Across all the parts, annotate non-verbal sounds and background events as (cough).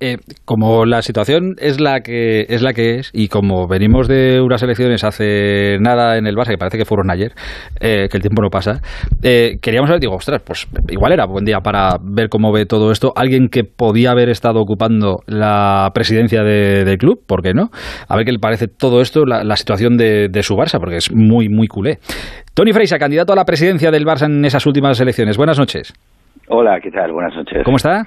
Eh, como la situación es la que es la que es y como venimos de unas elecciones hace nada en el Barça que parece que fueron ayer eh, que el tiempo no pasa eh, queríamos saber digo ostras pues igual era buen día para ver cómo ve todo esto alguien que podía haber estado ocupando la presidencia del club ¿por qué no? a ver qué le parece todo esto la, situación de, de, su Barça porque es muy muy culé Tony Freisa candidato a la presidencia del Barça en esas últimas elecciones buenas noches Hola, ¿qué tal? Buenas noches. ¿Cómo está?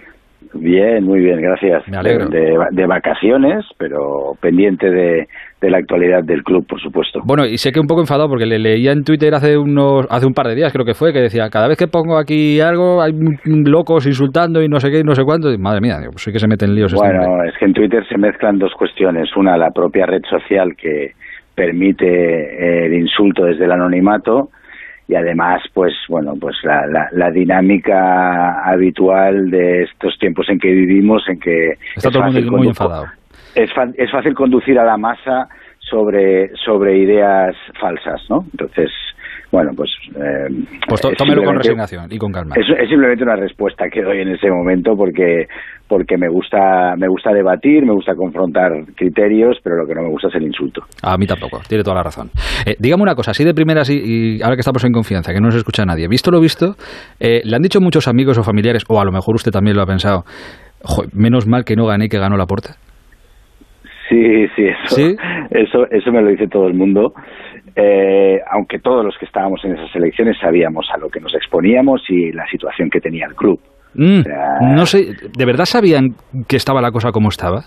Bien, muy bien, gracias. Me alegro. De, vacaciones, pero pendiente de, la actualidad del club, por supuesto. Bueno, y sé que un poco enfadado porque le leía en Twitter hace unos hace un par de días, creo que fue, que decía, cada vez que pongo aquí algo hay locos insultando y no sé qué y no sé cuánto. madre mía, pues sí que se meten líos. Este bueno, es que en Twitter se mezclan dos cuestiones. Una, la propia red social que permite eh, el insulto desde el anonimato y además pues bueno pues la, la, dinámica habitual de estos tiempos en que vivimos en que Está todo fácil muy enfadado. es, es fácil conducir a la masa sobre sobre ideas falsas no entonces bueno, pues... Eh, pues tómelo con resignación y con calma. Es, es, simplemente una respuesta que doy en ese momento porque porque me gusta me gusta debatir, me gusta confrontar criterios, pero lo que no me gusta es el insulto. A mí tampoco, tiene toda la razón. Eh, dígame una cosa, así de primeras y, ahora que estamos en confianza, que no se escucha nadie, visto lo visto, eh, le han dicho muchos amigos o familiares, o a lo mejor usted también lo ha pensado, menos mal que no gané que ganó la puerta. Sí, sí, eso, eso, eso me lo dice todo el mundo. Eh, aunque todos los que estábamos en esas elecciones sabíamos a lo que nos exponíamos y la situación que tenía el club. Mm, no sé, ¿de verdad sabían que estaba la cosa como estaba?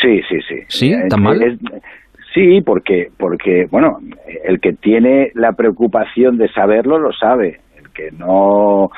Sí, sí, sí. ¿Sí? ¿Tan mal? sí, porque, porque, bueno, el que tiene la preocupación de saberlo lo sabe que no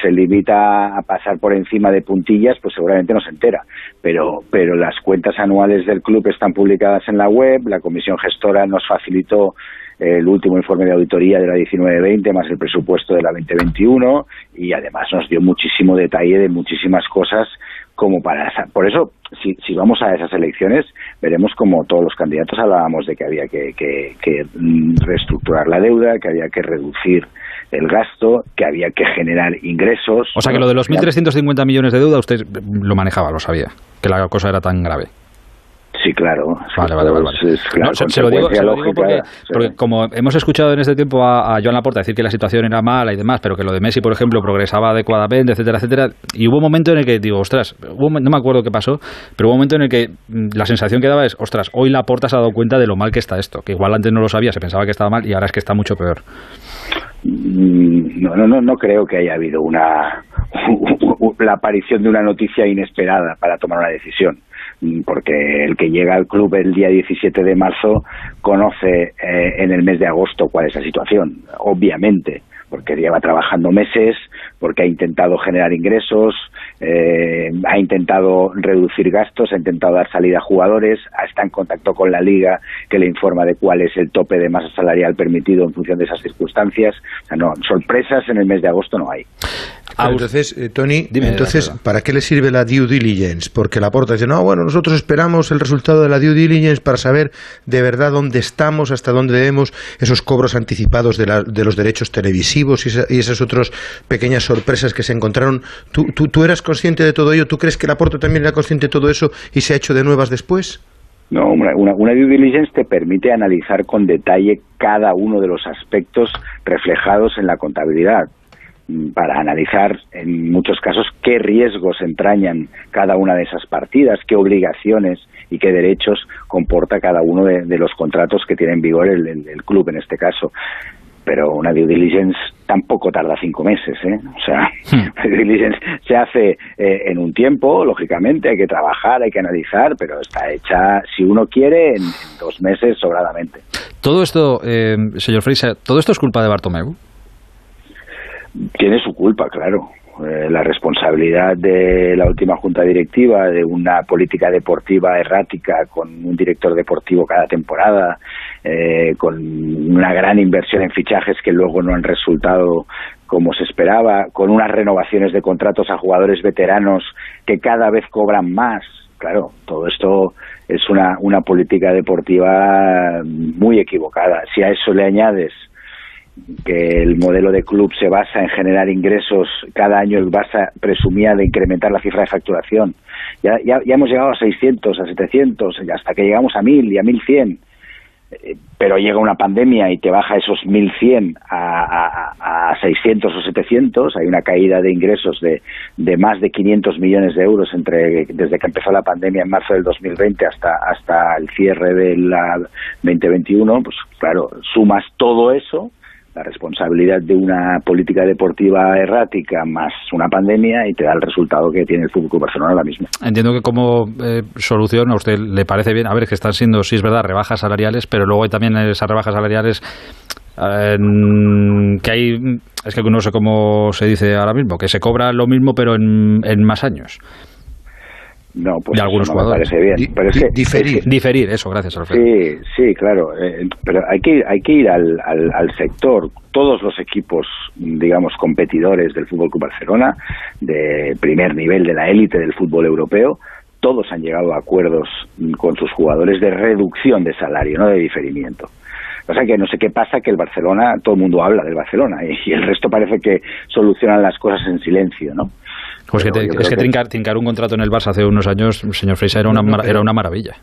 se limita a pasar por encima de puntillas, pues seguramente no se entera. Pero, pero las cuentas anuales del club están publicadas en la web, la comisión gestora nos facilitó el último informe de auditoría de la 1920 más el presupuesto de la 2021 y además nos dio muchísimo detalle de muchísimas cosas como para por eso si, si vamos a esas elecciones veremos como todos los candidatos hablábamos de que había que, que, que mm, reestructurar la deuda que había que reducir el gasto, que había que generar ingresos. O sea que lo de los 1.350 millones de deuda usted lo manejaba, lo sabía, que la cosa era tan grave. Sí, claro. Vale, vale, vale. se, lo digo, porque, como hemos escuchado en este tiempo a, Joan Laporta decir que la situación era mala y demás, pero que lo de Messi, por ejemplo, progresaba adecuadamente, etcétera, etcétera, y hubo un momento en el que digo, ostras, no me acuerdo qué pasó, pero hubo un momento en el que mm, la sensación que daba es, ostras, hoy Laporta se ha dado cuenta de lo mal que está esto, que igual antes no lo sabía, se pensaba que estaba mal y ahora es que está mucho peor. Mm, no, no, no, no creo que haya habido una (laughs) la aparición de una noticia inesperada para tomar una decisión porque el que llega al club el día 17 de marzo conoce eh, en el mes de agosto cuál es la situación, obviamente porque lleva trabajando meses, porque ha intentado generar ingresos, eh, ha intentado reducir gastos, ha intentado dar salida a jugadores, está en contacto con la liga que le informa de cuál es el tope de masa salarial permitido en función de esas circunstancias. O sea, no, sorpresas en el mes de agosto no hay. entonces, eh, Tony, entonces, ¿para qué le sirve la due diligence? Porque la porta dice, no, bueno, nosotros esperamos el resultado de la due diligence para saber de verdad dónde estamos, hasta dónde debemos esos cobros anticipados de, de los derechos televisivos y, esas otras pequeñas sorpresas que se encontraron. ¿Tú, tú, eras consciente de todo ello? ¿Tú crees que Laporte también era consciente de todo eso y se ha hecho de nuevas después? No, una, una, due diligence te permite analizar con detalle cada uno de los aspectos reflejados en la contabilidad mm, para analizar en muchos casos qué riesgos entrañan cada una de esas partidas, qué obligaciones y qué derechos comporta cada uno de, los contratos que tiene en vigor el, club en este caso pero una due diligence tampoco tarda cinco meses, ¿eh? O sea, hmm. (laughs) la due diligence se hace eh, en un tiempo, lógicamente, hay que trabajar, hay que analizar, pero está hecha, si uno quiere, en, dos meses sobradamente. Todo esto, eh, señor Freisa, ¿todo esto es culpa de Bartomeu? Tiene su culpa, claro. Eh, la responsabilidad de la última junta directiva de una política deportiva errática con un director deportivo cada temporada, eh, con una gran inversión en fichajes que luego no han resultado como se esperaba, con unas renovaciones de contratos a jugadores veteranos que cada vez cobran más. Claro, todo esto es una, una política deportiva muy equivocada. Si a eso le añades que el modelo de club se basa en generar ingresos. Cada año el Barça presumía de incrementar la cifra de facturación. Ya, ya, ya hemos llegado a 600, a 700, hasta que llegamos a 1000 y a 1100 pero llega una pandemia y te baja esos 1.100 a, a, 600 o 700, hay una caída de ingresos de, de, más de 500 millones de euros entre desde que empezó la pandemia en marzo del 2020 hasta, hasta el cierre del 2021, pues claro, sumas todo eso la responsabilidad de una política deportiva errática más una pandemia y te da el resultado que tiene el Fútbol Barcelona ahora mismo. Entiendo que como eh, solución a usted le parece bien, a ver, que están siendo, sí es verdad, rebajas salariales, pero luego hay también esas rebajas salariales eh, que hay, es que no sé cómo se dice ahora mismo, que se cobra lo mismo pero en, en más años. No, pues de algunos jugadores. parece bien. pero es que, diferir. diferir, eso, gracias, Alfredo. Sí, sí, claro. Eh, pero hay que, hay que ir al, al, sector. Todos los equipos, digamos, competidores del Fútbol Club Barcelona, de primer nivel de la élite del fútbol europeo, todos han llegado a acuerdos con sus jugadores de reducción de salario, no de diferimiento. O sea que no sé qué pasa que el Barcelona, todo el mundo habla del Barcelona y el resto parece que solucionan las cosas en silencio, ¿no? Pues es que, Trincar, un contrato en el Barça hace unos años, señor Freisa, era una, era una maravilla.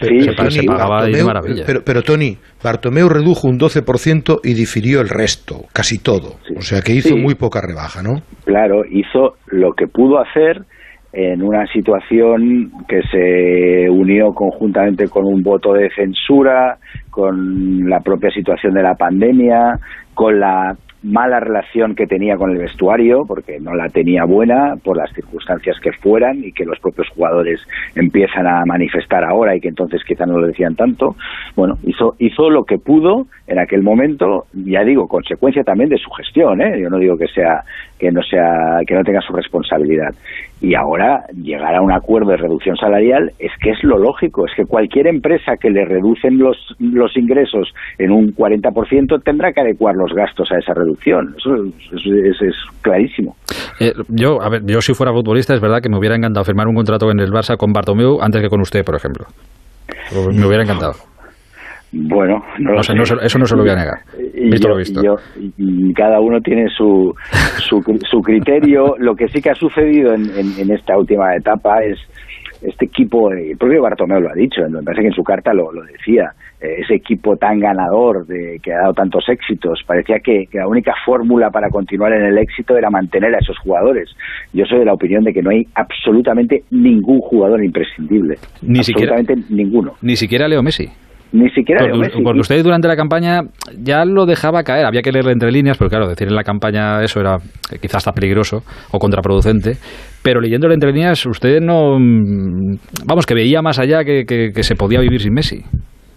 Sí, se, pagaba de maravilla. Pero, pero, Tony, Bartomeu redujo un 12% y difirió el resto, casi todo. O sea que hizo muy poca rebaja, ¿no? Claro, hizo lo que pudo hacer en una situación que se unió conjuntamente con un voto de censura, con la propia situación de la pandemia, con la mala relación que tenía con el vestuario, porque no la tenía buena por las circunstancias que fueran y que los propios jugadores empiezan a manifestar ahora y que entonces quizá no lo decían tanto. Bueno, hizo, hizo lo que pudo en aquel momento, ya digo, consecuencia también de su gestión, ¿eh? yo no digo que sea que no sea que no tenga su responsabilidad y ahora llegar a un acuerdo de reducción salarial es que es lo lógico, es que cualquier empresa que le reducen los, los ingresos en un 40% tendrá que adecuar los gastos a esa reducción, eso, es, clarísimo. Eh, yo, a ver, yo si fuera futbolista es verdad que me hubiera encantado firmar un contrato en el Barça con Bartomeu antes que con usted, por ejemplo. Me hubiera encantado. Bueno, no, eso no se lo voy a negar. Visto lo visto. cada uno tiene su, su, criterio. Lo que sí que ha sucedido en, en, esta última etapa es este equipo, el propio Bartomeu lo ha dicho, me parece que en su carta lo, lo decía, eh, ese equipo tan ganador de, que ha dado tantos éxitos, parecía que, la única fórmula para continuar en el éxito era mantener a esos jugadores. Yo soy de la opinión de que no hay absolutamente ningún jugador imprescindible. Ni absolutamente siquiera, ninguno. Ni siquiera Leo Messi. Ni siquiera porque, usted durante la campaña ya lo dejaba caer, había que leerle entre líneas, pero claro, decir en la campaña eso era eh, quizás hasta peligroso o contraproducente, pero leyéndole entre líneas usted no, mm, vamos, que veía más allá que, que, se podía vivir sin Messi.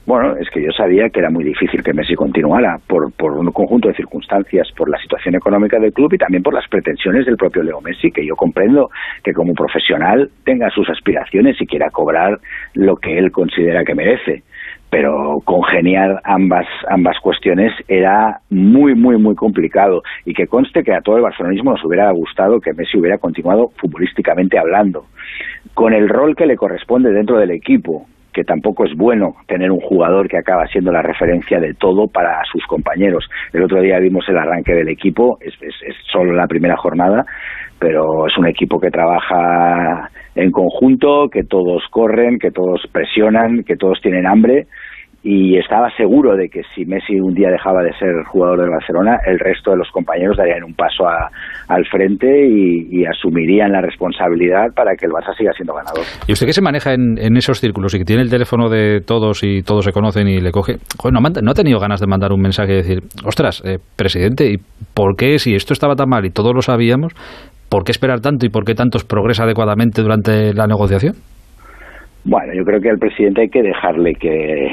Bueno, es que yo sabía que era muy difícil que Messi continuara por, por un conjunto de circunstancias, por la situación económica del club y también por las pretensiones del propio Leo Messi, que yo comprendo que como profesional tenga sus aspiraciones y quiera cobrar lo que él considera que merece pero congeniar ambas ambas cuestiones era muy muy muy complicado. Y que conste que a todo el barcelonismo nos hubiera gustado que Messi hubiera continuado futbolísticamente hablando. Con el rol que le corresponde dentro del equipo que tampoco es bueno tener un jugador que acaba siendo la referencia de todo para sus compañeros. El otro día vimos el arranque del equipo, es, es, es solo la primera jornada, pero es un equipo que trabaja en conjunto, que todos corren, que todos presionan, que todos tienen hambre y estaba seguro de que si Messi un día dejaba de ser jugador del Barcelona, el resto de los compañeros darían un paso al frente y, asumirían la responsabilidad para que el Barça siga siendo ganador. ¿Y usted qué se maneja en, esos círculos y que tiene el teléfono de todos y todos se conocen y le coge? no, ha tenido ganas de mandar un mensaje y decir, ostras, eh, presidente, ¿y por qué si esto estaba tan mal y todos lo sabíamos, ¿por qué esperar tanto y por qué tantos progresa adecuadamente durante la negociación? Bueno, yo creo que al presidente hay que dejarle que,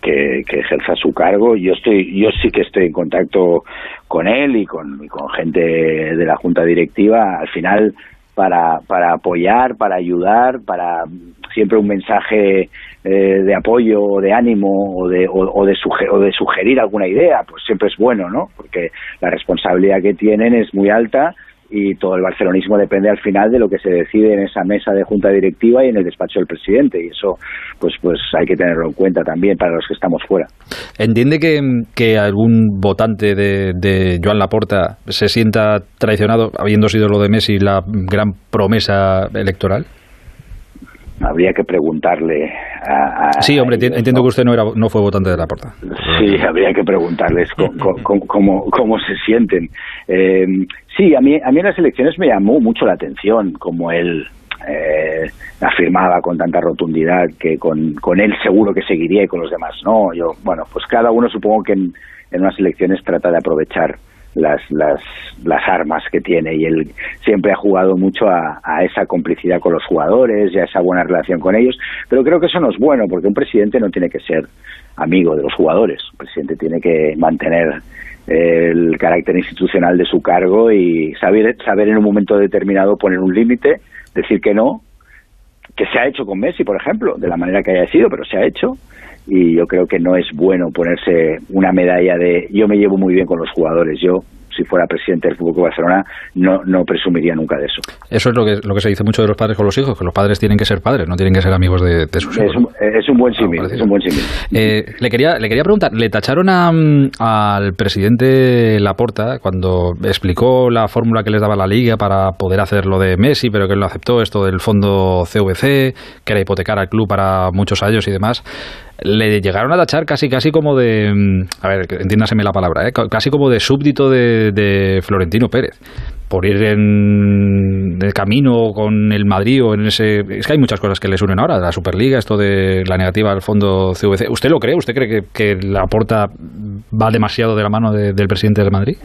que, ejerza su cargo. Yo estoy, yo sí que estoy en contacto con él y con, con gente de la junta directiva. Al final, para, para apoyar, para ayudar, para siempre un mensaje eh, de apoyo o de ánimo o de, o, de o de sugerir alguna idea, pues siempre es bueno, ¿no? Porque la responsabilidad que tienen es muy alta y todo el barcelonismo depende al final de lo que se decide en esa mesa de junta directiva y en el despacho del presidente y eso pues pues hay que tenerlo en cuenta también para los que estamos fuera. ¿Entiende que, algún votante de, de Joan Laporta se sienta traicionado habiendo sido lo de Messi la gran promesa electoral? Habría que preguntarle a, sí hombre entiendo que usted no era no fue votante de la porta. Sí habría que preguntarles cómo, cómo, se sienten. Eh, sí a mí a mí en las elecciones me llamó mucho la atención como él eh, afirmaba con tanta rotundidad que con, con él seguro que seguiría y con los demás no. Yo bueno pues cada uno supongo que en, en unas elecciones trata de aprovechar las, las, las armas que tiene y él siempre ha jugado mucho a, esa complicidad con los jugadores y a esa buena relación con ellos, pero creo que eso no es bueno porque un presidente no tiene que ser amigo de los jugadores, un presidente tiene que mantener el carácter institucional de su cargo y saber, saber en un momento determinado poner un límite, decir que no, que se ha hecho con Messi, por ejemplo, de la manera que haya sido, pero se ha hecho, y yo creo que no es bueno ponerse una medalla de yo me llevo muy bien con los jugadores, yo si fuera presidente del Fútbol Club Barcelona, no, no presumiría nunca de eso. Eso es lo que, lo que se dice mucho de los padres con los hijos, que los padres tienen que ser padres, no tienen que ser amigos de, sus hijos. Es un, buen símil, es un buen símil. Eh, le, quería, le quería preguntar, le tacharon al presidente Laporta cuando explicó la fórmula que les daba la Liga para poder hacer lo de Messi, pero que él lo aceptó, esto del fondo CVC, que era hipotecar al club para muchos años y demás le llegaron a tachar casi casi como de a ver entiéndaseme la palabra ¿eh? casi como de súbdito de, de, Florentino Pérez por ir en el camino con el Madrid o en ese... Es que hay muchas cosas que les unen ahora, la Superliga, esto de la negativa al fondo CVC. ¿Usted lo cree? ¿Usted cree que, que la porta va demasiado de la mano del presidente del Madrid?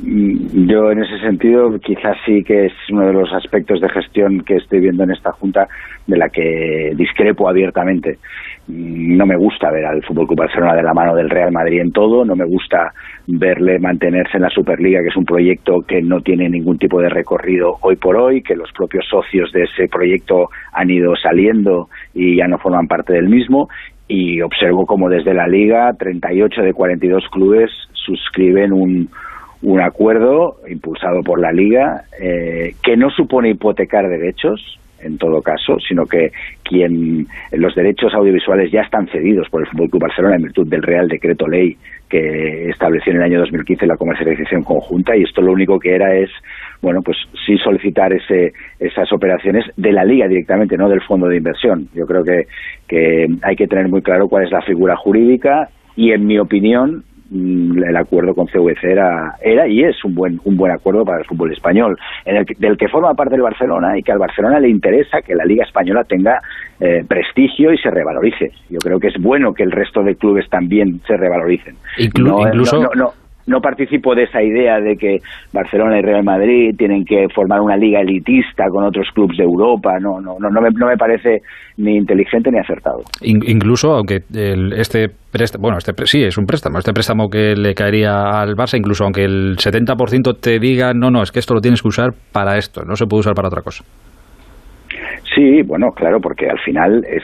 Mm, yo en ese sentido quizás sí que es uno de los aspectos de gestión que estoy viendo en esta Junta de la que discrepo abiertamente. Mm, no me gusta ver al Fútbol Club Barcelona de la mano del Real Madrid en todo, no me gusta verle mantenerse en la Superliga, que es un proyecto que no tiene ningún tipo de recorrido hoy por hoy, que los propios socios de ese proyecto han ido saliendo y ya no forman parte del mismo y observo como desde la liga 38 de 42 clubes suscriben un un acuerdo impulsado por la Liga eh, que no supone hipotecar derechos, en todo caso, sino que quien los derechos audiovisuales ya están cedidos por el Fútbol Club Barcelona en virtud del Real Decreto Ley que estableció en el año 2015 la comercialización conjunta y esto lo único que era es bueno pues sí solicitar ese, esas operaciones de la liga directamente no del fondo de inversión. Yo creo que, que hay que tener muy claro cuál es la figura jurídica y en mi opinión el acuerdo con CVC era, era y es un buen, un buen acuerdo para el fútbol español, en el del que forma parte el Barcelona y que al Barcelona le interesa que la Liga Española tenga eh, prestigio y se revalorice. Yo creo que es bueno que el resto de clubes también se revaloricen. incluso no participo de esa idea de que Barcelona y Real Madrid tienen que formar una liga elitista con otros clubes de Europa. No, no, no, no, me, no me parece ni inteligente ni acertado. incluso, aunque este préstamo, bueno, este sí es un préstamo, este préstamo que le caería al Barça, incluso aunque el 70% te diga, no, no, es que esto lo tienes que usar para esto, no se puede usar para otra cosa. Sí, bueno, claro, porque al final es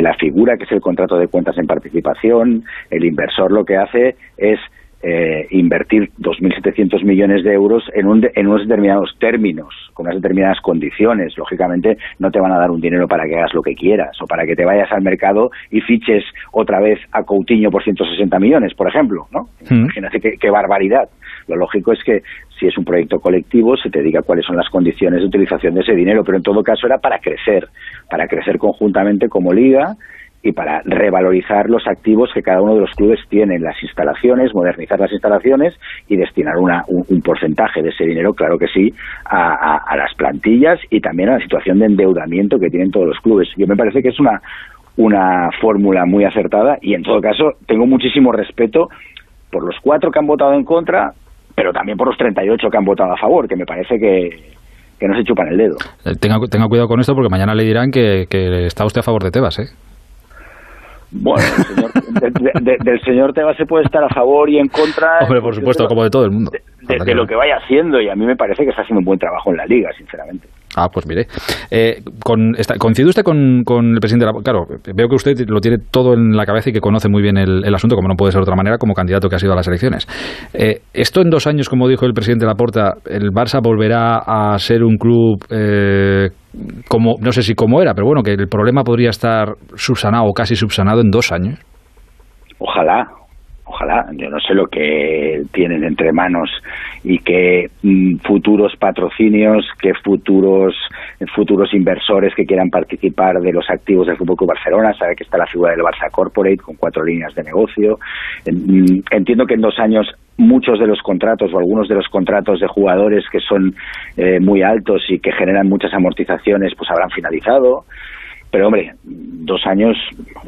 la figura que es el contrato de cuentas en participación, el inversor lo que hace es eh, invertir 2.700 millones de euros en, en unos determinados términos, con unas determinadas condiciones. Lógicamente, no te van a dar un dinero para que hagas lo que quieras o para que te vayas al mercado y fiches otra vez a Coutinho por 160 millones, por ejemplo. ¿no? Hmm. Imagínate qué, barbaridad. Lo lógico es que si es un proyecto colectivo, se te diga cuáles son las condiciones de utilización de ese dinero, pero en todo caso era para crecer, para crecer conjuntamente como liga y para revalorizar los activos que cada uno de los clubes tiene, las instalaciones, modernizar las instalaciones y destinar una, un, porcentaje de ese dinero, claro que sí, a, las plantillas y también a la situación de endeudamiento que tienen todos los clubes. Yo me parece que es una, una fórmula muy acertada y en todo caso tengo muchísimo respeto por los cuatro que han votado en contra, pero también por los 38 que han votado a favor, que me parece que, que no se chupan el dedo. Eh, tenga, tenga cuidado con esto porque mañana le dirán que, que está usted a favor de Tebas, ¿eh? Bueno, del señor Tebas se puede estar a favor y en contra. Hombre, por supuesto, como de todo el mundo. De, lo que vaya haciendo, y a mí me parece que está haciendo un buen trabajo en la liga, sinceramente. Ah, pues mire. Eh, con, ¿Coincide usted con, el presidente de la Claro, veo que usted lo tiene todo en la cabeza y que conoce muy bien el, asunto, como no puede ser de otra manera, como candidato que ha sido a las elecciones. Eh, esto en dos años, como dijo el presidente Laporta, ¿el Barça volverá a ser un club eh, como, no sé si como era, pero bueno, que el problema podría estar subsanado o casi subsanado en dos años? Ojalá, ojalá, yo no sé lo que tienen entre manos y que mm, futuros patrocinios, que futuros futuros inversores que quieran participar de los activos del Fútbol Club Barcelona, sabe que está la figura del Barça Corporate con cuatro líneas de negocio. Mm, entiendo que en dos años muchos de los contratos o algunos de los contratos de jugadores que son eh, muy altos y que generan muchas amortizaciones pues habrán finalizado pero hombre, dos años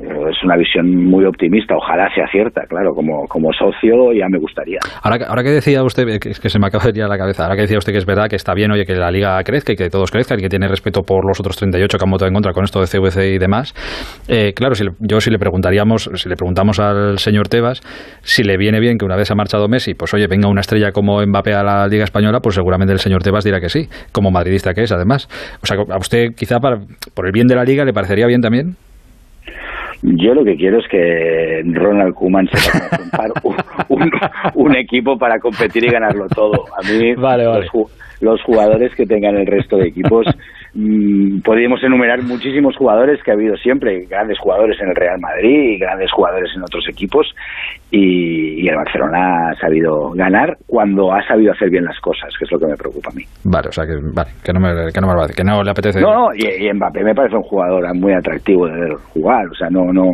eh, es una visión muy optimista, ojalá sea cierta, claro, como, como socio ya me gustaría. Ahora, ahora que decía usted, que, es que se me acaba de a la cabeza, ahora que decía usted que es verdad que está bien, oye, que la liga crezca y que todos crezcan y que tiene respeto por los otros 38 que han votado en contra con esto de CVC y demás, eh, claro, si yo si le preguntaríamos, si le preguntamos al señor Tebas si le viene bien que una vez ha marchado Messi, pues oye, venga una estrella como Mbappé a la Liga Española, pues seguramente el señor Tebas dirá que sí, como madridista que es, además. O sea, a usted quizá para, por el bien de la liga le parecería bien también? Yo lo que quiero es que Ronald Koeman se un, un, un, equipo para competir y ganarlo todo. A mí los jugadores que tengan el resto de equipos Mm, podríamos enumerar muchísimos jugadores que ha habido siempre, grandes jugadores en el Real Madrid y grandes jugadores en otros equipos y, el Barcelona ha sabido ganar cuando ha sabido hacer bien las cosas, que es lo que me preocupa a mí. Vale, o sea que, vale, que, no, me, que, no, me, que no le apetece. No, y, y, Mbappé me parece un jugador muy atractivo de ver jugar, o sea, no, no,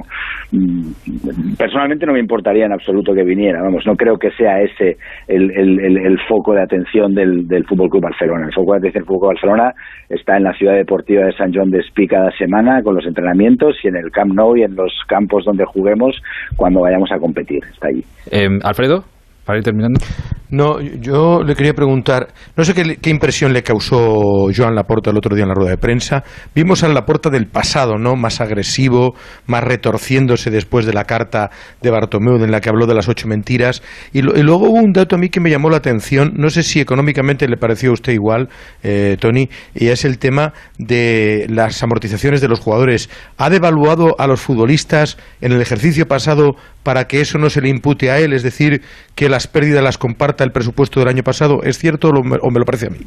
mm, personalmente no me importaría en absoluto que viniera, vamos, no creo que sea ese el, el, el, foco de atención del, del Fútbol Club Barcelona. El foco de atención del Fútbol Barcelona está en la ciudad deportiva de San John de Espí cada semana con los entrenamientos y en el Camp Nou y en los campos donde juguemos cuando vayamos a competir. Está allí. Eh, Alfredo, para ir terminando. No, yo le quería preguntar, no sé qué, impresión le causó Joan Laporta el otro día en la rueda de prensa. Vimos a Laporta del pasado, ¿no? Más agresivo, más retorciéndose después de la carta de Bartomeu en la que habló de las ocho mentiras. Y, luego hubo un dato a mí que me llamó la atención, no sé si económicamente le pareció a usted igual, eh, Tony, y es el tema de las amortizaciones de los jugadores. ¿Ha devaluado a los futbolistas en el ejercicio pasado para que eso no se le impute a él? Es decir, que las pérdidas las comparta el presupuesto del año pasado. ¿Es cierto o me lo parece a mí?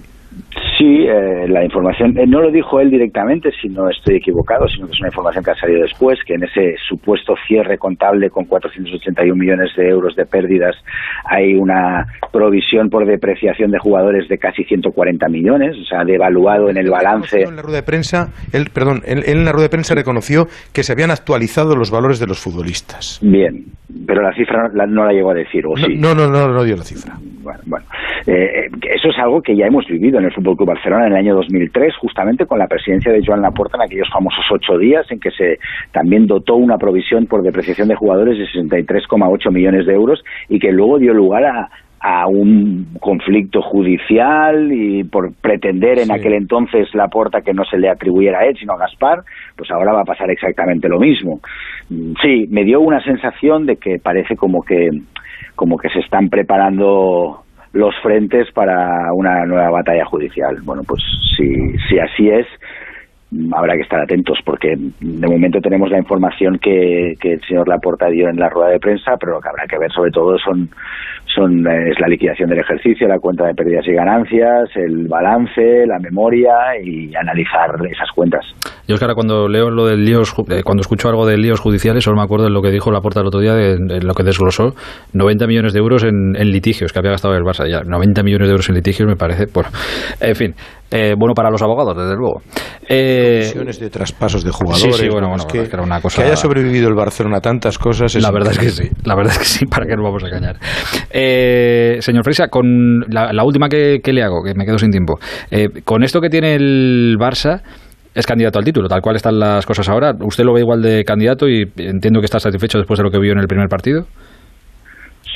Sí, eh, la información, eh, no lo dijo él directamente, si no estoy equivocado, sino que es una información que ha salido después, que en ese supuesto cierre contable con 481 millones de euros de pérdidas hay una provisión por depreciación de jugadores de casi 140 millones, o sea, devaluado en el balance. En la rueda de prensa, él, perdón, él, en la rueda de prensa reconoció que se habían actualizado los valores de los futbolistas. Bien, pero la cifra no la llegó a decir, ¿o sí? No, no, no, no, dio la cifra. Bueno, bueno. Eh, eso es algo que ya hemos vivido en el Fútbol Club Barcelona en el año 2003, justamente con la presidencia de Joan Laporta en aquellos famosos ocho días en que se también dotó una provisión por depreciación de jugadores de 63,8 millones de euros y que luego dio lugar a, un conflicto judicial y por pretender en aquel entonces la porta que no se le atribuyera a él sino a Gaspar, pues ahora va a pasar exactamente lo mismo. Mm, sí, me dio una sensación de que parece como que como que se están preparando los frentes para una nueva batalla judicial. Bueno, pues si, si así es, habrá que estar atentos porque de momento tenemos la información que, el señor Laporta dio en la rueda de prensa, pero lo que habrá que ver sobre todo son son es la liquidación del ejercicio, la cuenta de pérdidas y ganancias, el balance, la memoria y analizar esas cuentas. Yo es que ahora cuando leo lo del líos, eh, cuando escucho algo de líos judiciales, solo me acuerdo de lo que dijo la puerta el otro día, de, lo que desglosó, 90 millones de euros en, litigios que había gastado el Barça. Ya, 90 millones de euros en litigios me parece, por, en fin, eh, bueno para los abogados, desde luego. Eh, de traspasos de jugadores. Sí, bueno, bueno, que, era una cosa... que haya sobrevivido el Barcelona a tantas cosas. la verdad es que sí, la verdad es que sí, (laughs) para qué nos vamos a engañar. Eh, señor Freisa, con la, última que, le hago, que me quedo sin tiempo. Eh, con esto que tiene el Barça, es candidato al título, tal cual están las cosas ahora. ¿Usted lo ve igual de candidato y entiendo que está satisfecho después de lo que vio en el primer partido?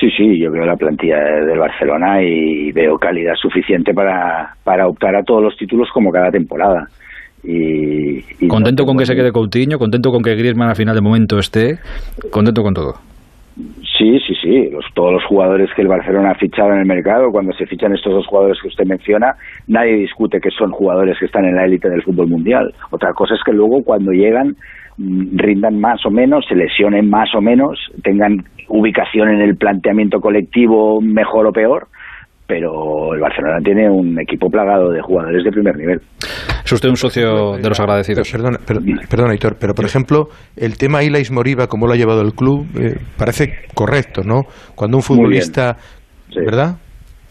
Sí, sí, yo veo la plantilla del Barcelona y veo calidad suficiente para, para optar a todos los títulos como cada temporada. Y, contento con que se quede Coutinho, contento con que Griezmann al final de momento esté, contento con todo. Sí, sí, sí. todos los jugadores que el Barcelona ha fichado en el mercado, cuando se fichan estos dos jugadores que usted menciona, nadie discute que son jugadores que están en la élite del fútbol mundial. Otra cosa es que luego cuando llegan mm, rindan más o menos, se lesionen más o menos, tengan ubicación en el planteamiento colectivo mejor o peor, pero el Barcelona tiene un equipo plagado de jugadores de primer nivel. Es usted un socio de los agradecidos. Perdona, perdona, pero por ejemplo, el tema Ilais Moriba, como lo ha llevado el club, eh, parece correcto, ¿no? Cuando un futbolista, ¿verdad?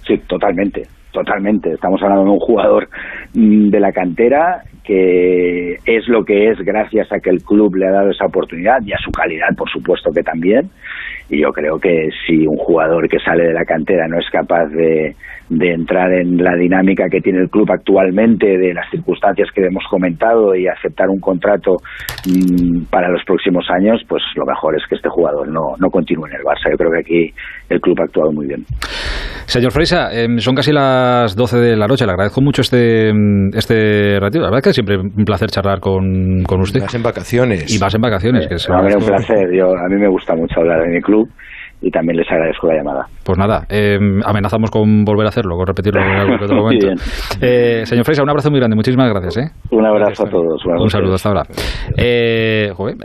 Sí, totalmente, totalmente. Estamos hablando de un jugador mm, de la cantera que es lo que es gracias a que el club le ha dado esa oportunidad y a su calidad, por supuesto que también. Y yo creo que si un jugador que sale de la cantera no es capaz de, entrar en la dinámica que tiene el club actualmente, de las circunstancias que hemos comentado y aceptar un contrato mm, para los próximos años, pues lo mejor es que este jugador no, no continúe en el Barça. Yo creo que aquí el club ha actuado muy bien. Señor Freisa, em, son casi las 12 de la noche. Le agradezco mucho este, mm, este ratito. La verdad que siempre un placer charlar con, con usted. Y más en vacaciones. Y más en vacaciones. que es a mí un placer. Yo, a mí me gusta mucho hablar de mi club y también les agradezco la llamada. Pues nada, eh, amenazamos con volver a hacerlo, con repetirlo en algún otro (laughs) momento. Eh, señor Freisa, un abrazo muy grande, muchísimas gracias. ¿eh? Un abrazo a todos. Un saludo, hasta ahora. Eh, joder,